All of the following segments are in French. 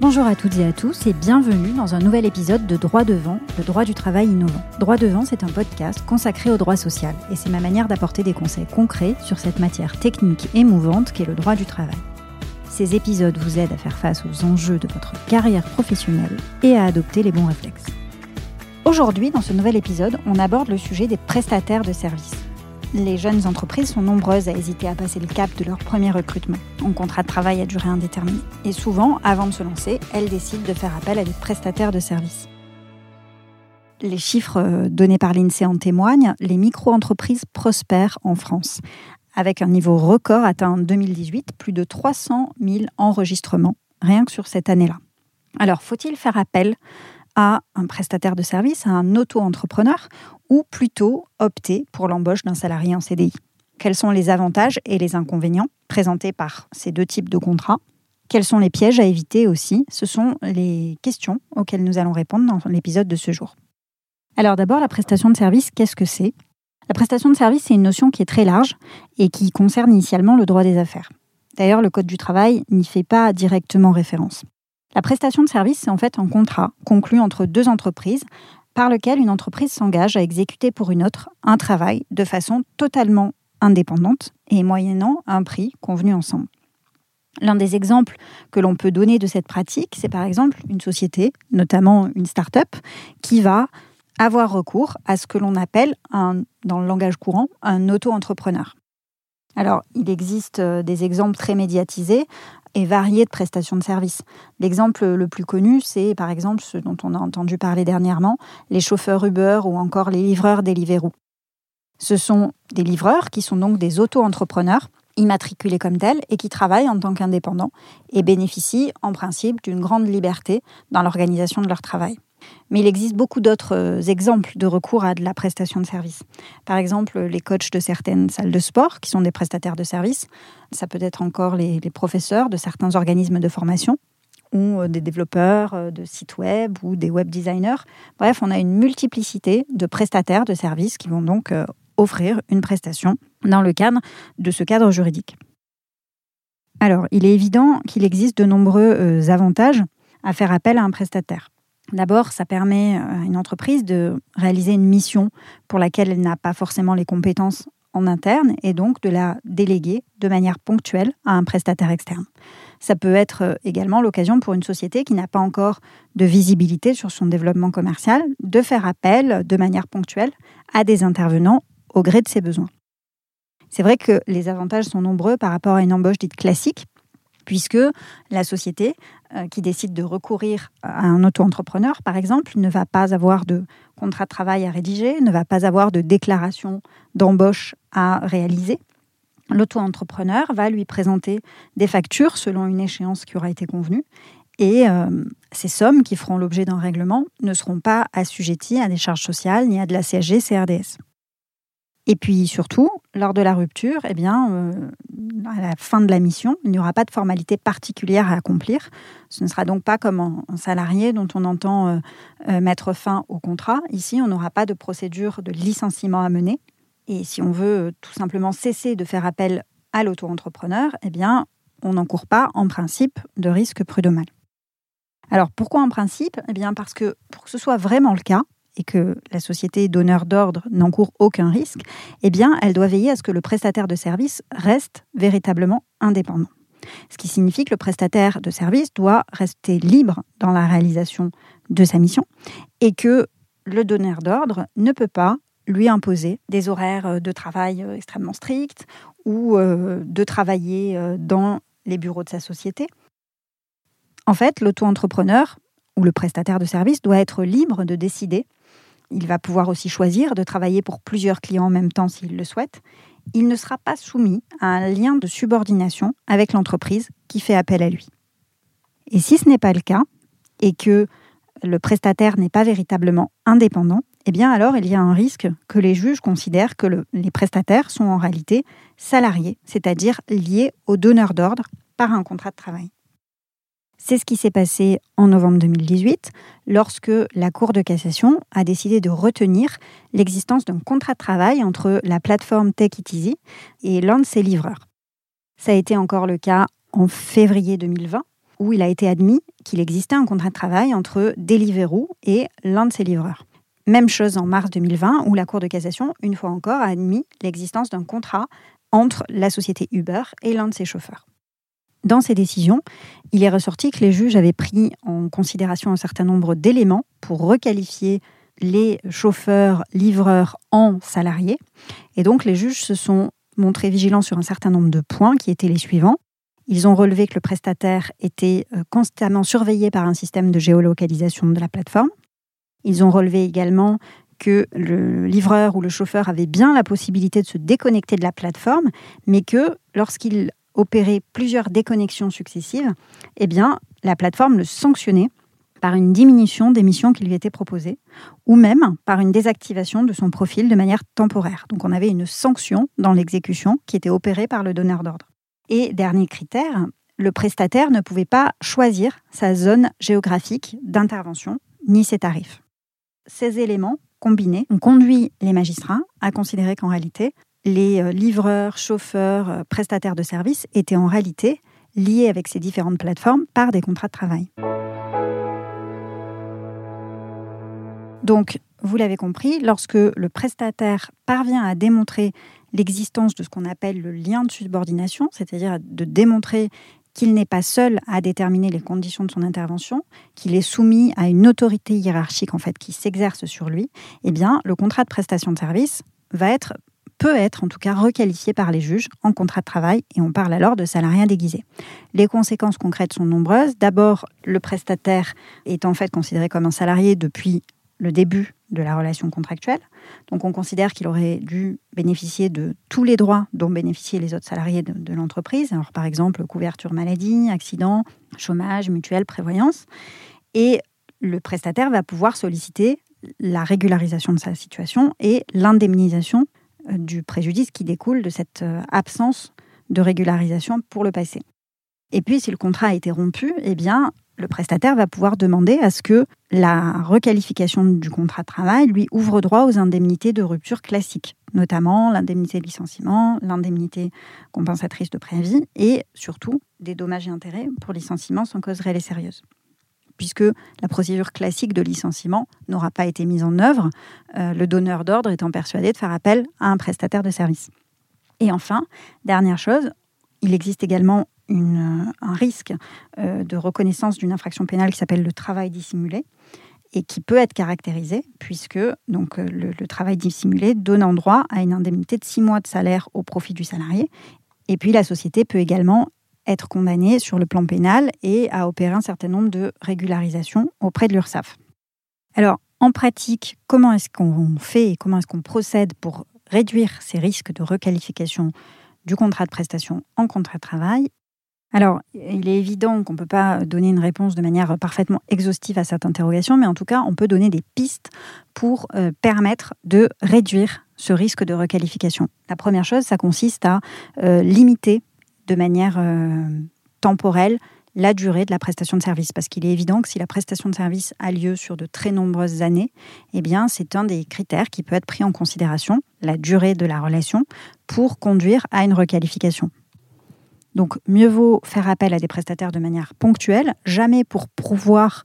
Bonjour à toutes et à tous et bienvenue dans un nouvel épisode de Droit devant, le droit du travail innovant. Droit devant, c'est un podcast consacré au droit social et c'est ma manière d'apporter des conseils concrets sur cette matière technique et mouvante qu'est le droit du travail. Ces épisodes vous aident à faire face aux enjeux de votre carrière professionnelle et à adopter les bons réflexes. Aujourd'hui, dans ce nouvel épisode, on aborde le sujet des prestataires de services. Les jeunes entreprises sont nombreuses à hésiter à passer le cap de leur premier recrutement en contrat de travail à durée indéterminée. Et souvent, avant de se lancer, elles décident de faire appel à des prestataires de services. Les chiffres euh, donnés par l'INSEE en témoignent, les micro-entreprises prospèrent en France, avec un niveau record atteint en 2018, plus de 300 000 enregistrements, rien que sur cette année-là. Alors, faut-il faire appel à un prestataire de service, à un auto-entrepreneur, ou plutôt opter pour l'embauche d'un salarié en CDI Quels sont les avantages et les inconvénients présentés par ces deux types de contrats? Quels sont les pièges à éviter aussi? Ce sont les questions auxquelles nous allons répondre dans l'épisode de ce jour. Alors d'abord, la prestation de service, qu'est-ce que c'est? La prestation de service, c'est une notion qui est très large et qui concerne initialement le droit des affaires. D'ailleurs, le Code du travail n'y fait pas directement référence. La prestation de service, c'est en fait un contrat conclu entre deux entreprises par lequel une entreprise s'engage à exécuter pour une autre un travail de façon totalement indépendante et moyennant un prix convenu ensemble. L'un des exemples que l'on peut donner de cette pratique, c'est par exemple une société, notamment une start-up, qui va avoir recours à ce que l'on appelle, dans le langage courant, un auto-entrepreneur. Alors, il existe euh, des exemples très médiatisés et variés de prestations de services. L'exemple le plus connu, c'est par exemple ce dont on a entendu parler dernièrement, les chauffeurs Uber ou encore les livreurs Deliveroo. Ce sont des livreurs qui sont donc des auto-entrepreneurs immatriculés comme tels et qui travaillent en tant qu'indépendants et bénéficient en principe d'une grande liberté dans l'organisation de leur travail. Mais il existe beaucoup d'autres euh, exemples de recours à de la prestation de service. Par exemple, les coachs de certaines salles de sport, qui sont des prestataires de service. Ça peut être encore les, professeurs de certains organismes de formation ou euh, des développeurs euh, de sites web ou des web designers. Bref, on a une multiplicité de prestataires de services qui vont donc offrir une prestation dans le cadre de ce cadre juridique. Alors, il est évident qu'il existe de nombreux avantages à faire appel à un prestataire. D'abord, ça permet à une entreprise de réaliser une mission pour laquelle elle n'a pas forcément les compétences en interne et donc de la déléguer de manière ponctuelle à un prestataire externe. Ça peut être euh, également l'occasion pour une société qui n'a pas encore de visibilité sur son développement commercial de faire appel de manière ponctuelle à des intervenants au gré de ses besoins. C'est vrai que les avantages sont nombreux par rapport à une embauche dite classique, puisque la société euh, qui décide de recourir à un auto-entrepreneur, par exemple, ne va pas avoir de contrat de travail à rédiger, ne va pas avoir de déclaration d'embauche à réaliser. L'auto-entrepreneur va lui présenter des factures selon une échéance qui aura été convenue et euh, ces sommes qui feront l'objet d'un règlement ne seront pas assujetties à des charges sociales ni à de la CSG CRDS. Et puis surtout, lors de la rupture, eh bien, euh, à la fin de la mission, il n'y aura pas de formalité particulière à accomplir. Ce ne sera donc pas comme un, salarié dont on entend euh, euh, mettre fin au contrat. Ici, on n'aura pas de procédure de licenciement à mener. Et si on veut tout simplement cesser de faire appel à l'auto-entrepreneur, eh bien, on n'encourt pas en principe de risque prud'homal. Alors pourquoi en principe? Eh bien parce que pour que ce soit vraiment le cas, et que la société donneur d'ordre n'encourt aucun risque, eh bien, elle doit veiller à ce que le prestataire de service reste véritablement indépendant. Ce qui signifie que le prestataire de service doit rester libre dans la réalisation de sa mission et que le donneur d'ordre ne peut pas lui imposer des horaires de travail extrêmement stricts ou euh, de travailler euh, dans les bureaux de sa société. En fait, l'auto-entrepreneur ou le prestataire de service doit être libre de décider il va pouvoir aussi choisir de travailler pour plusieurs clients en même temps s'il le souhaite. Il ne sera pas soumis à un lien de subordination avec l'entreprise qui fait appel à lui. Et si ce n'est pas le cas, et que le prestataire n'est pas véritablement indépendant, eh bien alors il y a un risque que les juges considèrent que les prestataires sont en réalité salariés, c'est-à-dire liés au donneur d'ordre par un contrat de travail. C'est ce qui s'est passé en novembre 2018 lorsque la Cour de cassation a décidé de retenir l'existence d'un contrat de travail entre la plateforme Take It Easy et l'un de ses livreurs. Ça a été encore le cas en février 2020 où il a été admis qu'il existait un contrat de travail entre Deliveroo et l'un de ses livreurs. Même chose en mars 2020, où la Cour de cassation, une fois encore, a admis l'existence d'un contrat entre la société Uber et l'un de ses chauffeurs. Dans ces décisions, il est ressorti que les juges avaient pris en considération un certain nombre d'éléments pour requalifier les chauffeurs, livreurs en salariés. Et donc les juges se sont montrés vigilants sur un certain nombre de points qui étaient les suivants. Ils ont relevé que le prestataire était euh, constamment surveillé par un système de géolocalisation de la plateforme. Ils ont relevé également que le livreur ou le chauffeur avait bien la possibilité de se déconnecter de la plateforme, mais que lorsqu'il opérait plusieurs déconnexions successives, eh bien, la plateforme le sanctionnait par une diminution des missions qui lui étaient proposées, ou même par une désactivation de son profil de manière temporaire. Donc on avait une sanction dans l'exécution qui était opérée par le donneur d'ordre. Et dernier critère, le prestataire ne pouvait pas choisir sa zone géographique d'intervention ni ses tarifs. Ces éléments combinés ont conduit les magistrats à considérer qu'en réalité, les euh, livreurs, chauffeurs, euh, prestataires de services étaient en réalité liés avec ces différentes plateformes par des contrats de travail. Donc, vous l'avez compris, lorsque le prestataire parvient à démontrer l'existence de ce qu'on appelle le lien de subordination, c'est-à-dire de démontrer qu'il n'est pas seul à déterminer les conditions de son intervention, qu'il est soumis à une autorité hiérarchique en fait qui s'exerce sur lui, eh bien le contrat de prestation de service va être peut être en tout cas requalifié par les juges en contrat de travail et on parle alors de salariat déguisé. Les conséquences concrètes sont nombreuses. D'abord, le prestataire est en fait considéré comme un salarié depuis le début de la relation contractuelle. Donc on considère qu'il aurait dû bénéficier de tous les droits dont bénéficiaient les autres salariés de, l'entreprise. Alors par exemple, couverture maladie, accident, chômage, mutuelle, prévoyance. Et le prestataire va pouvoir solliciter la régularisation de sa situation et l'indemnisation du préjudice qui découle de cette euh, absence de régularisation pour le passé. Et puis, si le contrat a été rompu, eh bien, le prestataire va pouvoir demander à ce que la requalification du contrat de travail lui ouvre droit aux indemnités de rupture classiques, notamment l'indemnité de licenciement, l'indemnité compensatrice de préavis et surtout des dommages et intérêts pour licenciement sans cause réelle et sérieuse. Puisque la procédure classique de licenciement n'aura pas été mise en œuvre, euh, le donneur d'ordre étant persuadé de faire appel à un prestataire de service. Et enfin, dernière chose, il existe également un risque euh, de reconnaissance d'une infraction pénale qui s'appelle le travail dissimulé et qui peut être caractérisé puisque euh, le, travail dissimulé donne droit à une indemnité de six mois de salaire au profit du salarié. Et puis la société peut également être condamnée sur le plan pénal et à opérer un certain nombre de régularisations auprès de l'URSSAF. Alors, en pratique, comment est-ce qu'on fait et comment est-ce qu'on procède pour réduire ces risques de requalification du contrat de prestation en contrat de travail? Alors, il est évident qu'on ne peut pas donner une réponse de manière parfaitement exhaustive à cette interrogation, mais en tout cas, on peut donner des pistes pour euh, permettre de réduire ce risque de requalification. La première chose, ça consiste à euh, limiter de manière euh, temporelle la durée de la prestation de service. Parce qu'il est évident que si la prestation de service a lieu sur de très nombreuses années, eh bien, c'est un des critères qui peut être pris en considération, la durée de la relation, pour conduire à une requalification. Donc, mieux vaut faire appel à des prestataires de manière ponctuelle, jamais pour pouvoir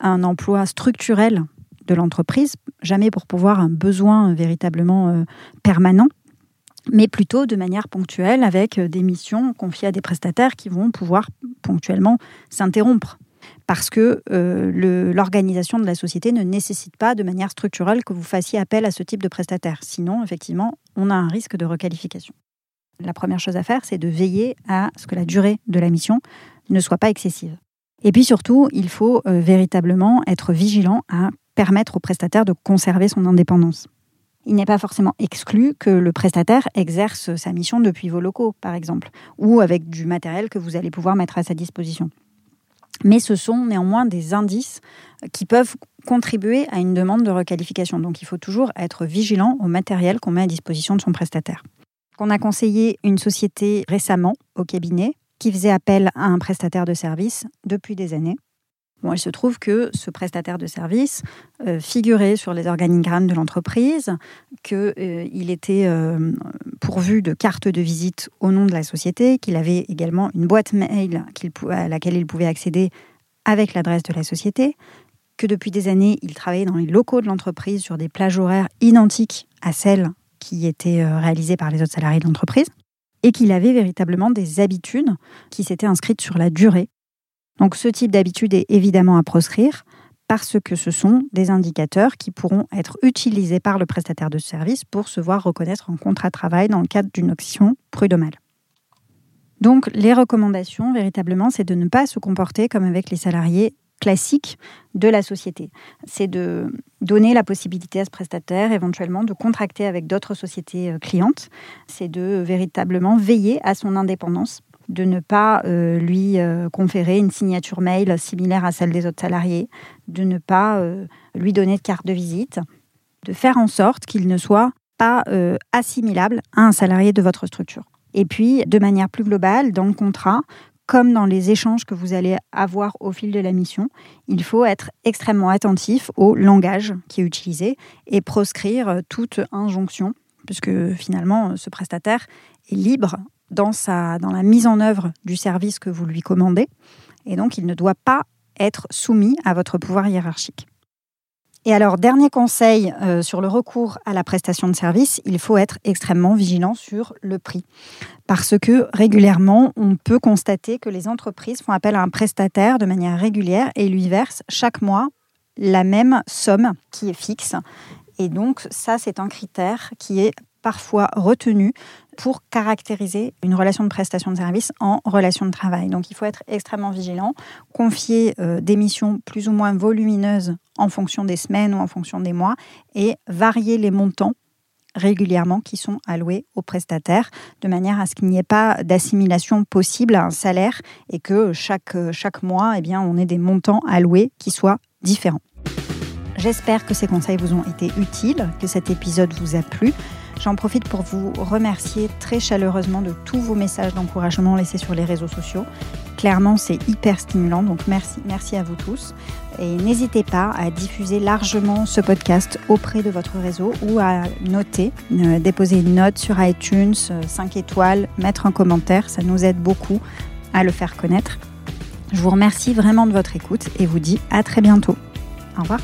un emploi structurel de l'entreprise, jamais pour pouvoir un besoin véritablement euh, permanent, mais plutôt de manière ponctuelle avec euh, des missions confiées à des prestataires qui vont pouvoir ponctuellement s'interrompre. Parce que euh, l'organisation de la société ne nécessite pas de manière structurelle que vous fassiez appel à ce type de prestataire. Sinon, effectivement, on a un risque de requalification la première chose à faire, c'est de veiller à ce que la durée de la mission ne soit pas excessive. Et puis surtout, il faut euh, véritablement être vigilant à permettre au prestataire de conserver son indépendance. Il n'est pas forcément exclu que le prestataire exerce sa mission depuis vos locaux, par exemple, ou avec du matériel que vous allez pouvoir mettre à sa disposition. Mais ce sont néanmoins des indices qui peuvent contribuer à une demande de requalification. Donc il faut toujours être vigilant au matériel qu'on met à disposition de son prestataire. On a conseillé une société récemment au cabinet qui faisait appel à un prestataire de service depuis des années. Bon, il se trouve que ce prestataire de service euh, figurait sur les organigrammes de l'entreprise, qu'il euh, était euh, pourvu de cartes de visite au nom de la société, qu'il avait également une boîte mail à laquelle il pouvait accéder avec l'adresse de la société, que depuis des années, il travaillait dans les locaux de l'entreprise sur des plages horaires identiques à celles qui étaient réalisées par les autres salariés de l'entreprise, et qu'il avait véritablement des habitudes qui s'étaient inscrites sur la durée donc ce type d'habitude est évidemment à proscrire parce que ce sont des indicateurs qui pourront être utilisés par le prestataire de service pour se voir reconnaître un contrat de travail dans le cadre d'une option prud'homale. Donc les recommandations, véritablement, c'est de ne pas se comporter comme avec les salariés classiques de la société. C'est de donner la possibilité à ce prestataire éventuellement de contracter avec d'autres sociétés euh, clientes. C'est de véritablement veiller à son indépendance de ne pas euh, lui euh, conférer une signature mail similaire à celle des autres salariés, de ne pas euh, lui donner de carte de visite, de faire en sorte qu'il ne soit pas assimilable à un salarié de votre structure. Et puis, de manière plus globale, dans le contrat, comme dans les échanges que vous allez avoir au fil de la mission, il faut être extrêmement attentif au langage qui est utilisé et proscrire toute injonction, puisque finalement, ce prestataire est libre dans, sa, dans la mise en œuvre du service que vous lui commandez. Et donc, il ne doit pas être soumis à votre pouvoir hiérarchique. Et alors, dernier conseil euh, sur le recours à la prestation de service, il faut être extrêmement vigilant sur le prix. Parce que régulièrement, on peut constater que les entreprises font appel à un prestataire de manière régulière et lui versent chaque mois la même somme qui est fixe. Et donc, ça, c'est un critère qui est parfois retenu pour caractériser une relation de prestation de service en relation de travail. Donc il faut être extrêmement vigilant, confier euh, des missions plus ou moins volumineuses en fonction des semaines ou en fonction des mois et varier les montants régulièrement qui sont alloués aux prestataires, de manière à ce qu'il n'y ait pas d'assimilation possible à un salaire et que chaque, chaque mois, eh bien, on ait des montants alloués qui soient différents. J'espère que ces conseils vous ont été utiles, que cet épisode vous a plu. J'en profite pour vous remercier très chaleureusement de tous vos messages d'encouragement laissés sur les réseaux sociaux. Clairement, c'est hyper stimulant, donc merci, à vous tous. Et n'hésitez pas à diffuser largement ce podcast auprès de votre réseau ou à noter, euh, déposer une note sur iTunes, 5 euh, étoiles, mettre un commentaire, ça nous aide beaucoup à le faire connaître. Je vous remercie vraiment de votre écoute et vous dis à très bientôt. Au revoir.